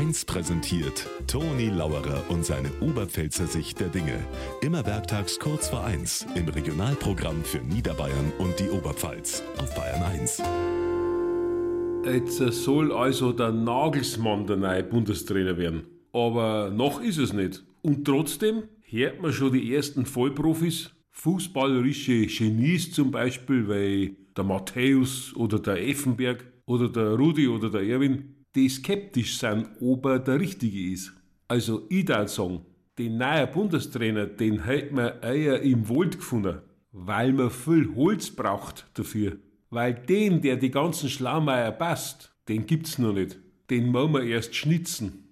1 präsentiert Toni Lauerer und seine Oberpfälzer Sicht der Dinge. Immer werktags kurz vor 1 im Regionalprogramm für Niederbayern und die Oberpfalz auf Bayern 1. Jetzt soll also der Nagelsmann der neue Bundestrainer werden. Aber noch ist es nicht. Und trotzdem hört man schon die ersten Vollprofis, fußballerische Genies zum Beispiel, weil der Matthäus oder der Effenberg oder der Rudi oder der Erwin, die skeptisch sind, ob er der Richtige ist. Also ich darf sagen, den neuen Bundestrainer, den hält man eher im Wald gefunden, weil man viel Holz braucht dafür. Weil den, der die ganzen Schlaumeier passt, den gibt's noch nicht. Den muss man erst schnitzen.